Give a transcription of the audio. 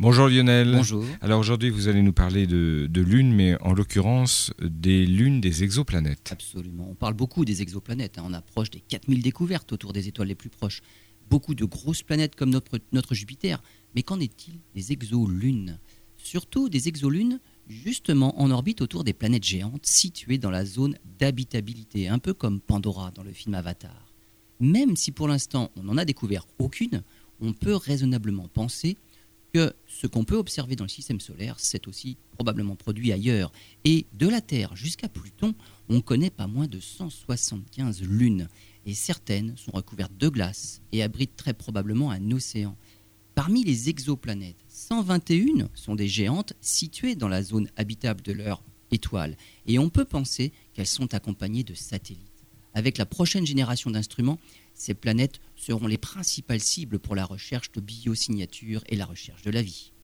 Bonjour Lionel. Bonjour. Alors aujourd'hui, vous allez nous parler de, de lunes, mais en l'occurrence des lunes des exoplanètes. Absolument. On parle beaucoup des exoplanètes. hein. On approche des 4000 découvertes autour des étoiles les plus proches. Beaucoup de grosses planètes comme notre, notre Jupiter. Mais qu'en est-il des exolunes? Surtout des exolunes justement en orbite autour des planètes géantes situées dans la zone d'habitabilité, un peu comme Pandora dans le film Avatar. Même si pour l'instant on n'en a découvert aucune, on peut raisonnablement penser que ce qu'on peut observer dans le système solaire, c'est aussi probablement produit ailleurs. Et de la Terre jusqu'à Pluton, on connaît pas moins de 175 lunes. Et certaines sont recouvertes de glace et abritent très probablement un océan. Parmi les exoplanètes, 121 sont des géantes situées dans la zone habitable de leur étoile. Et on peut penser qu'elles sont accompagnées de satellites. Avec la prochaine génération d'instruments, ces planètes seront les principales cibles pour la recherche de biosignatures et la recherche de la vie.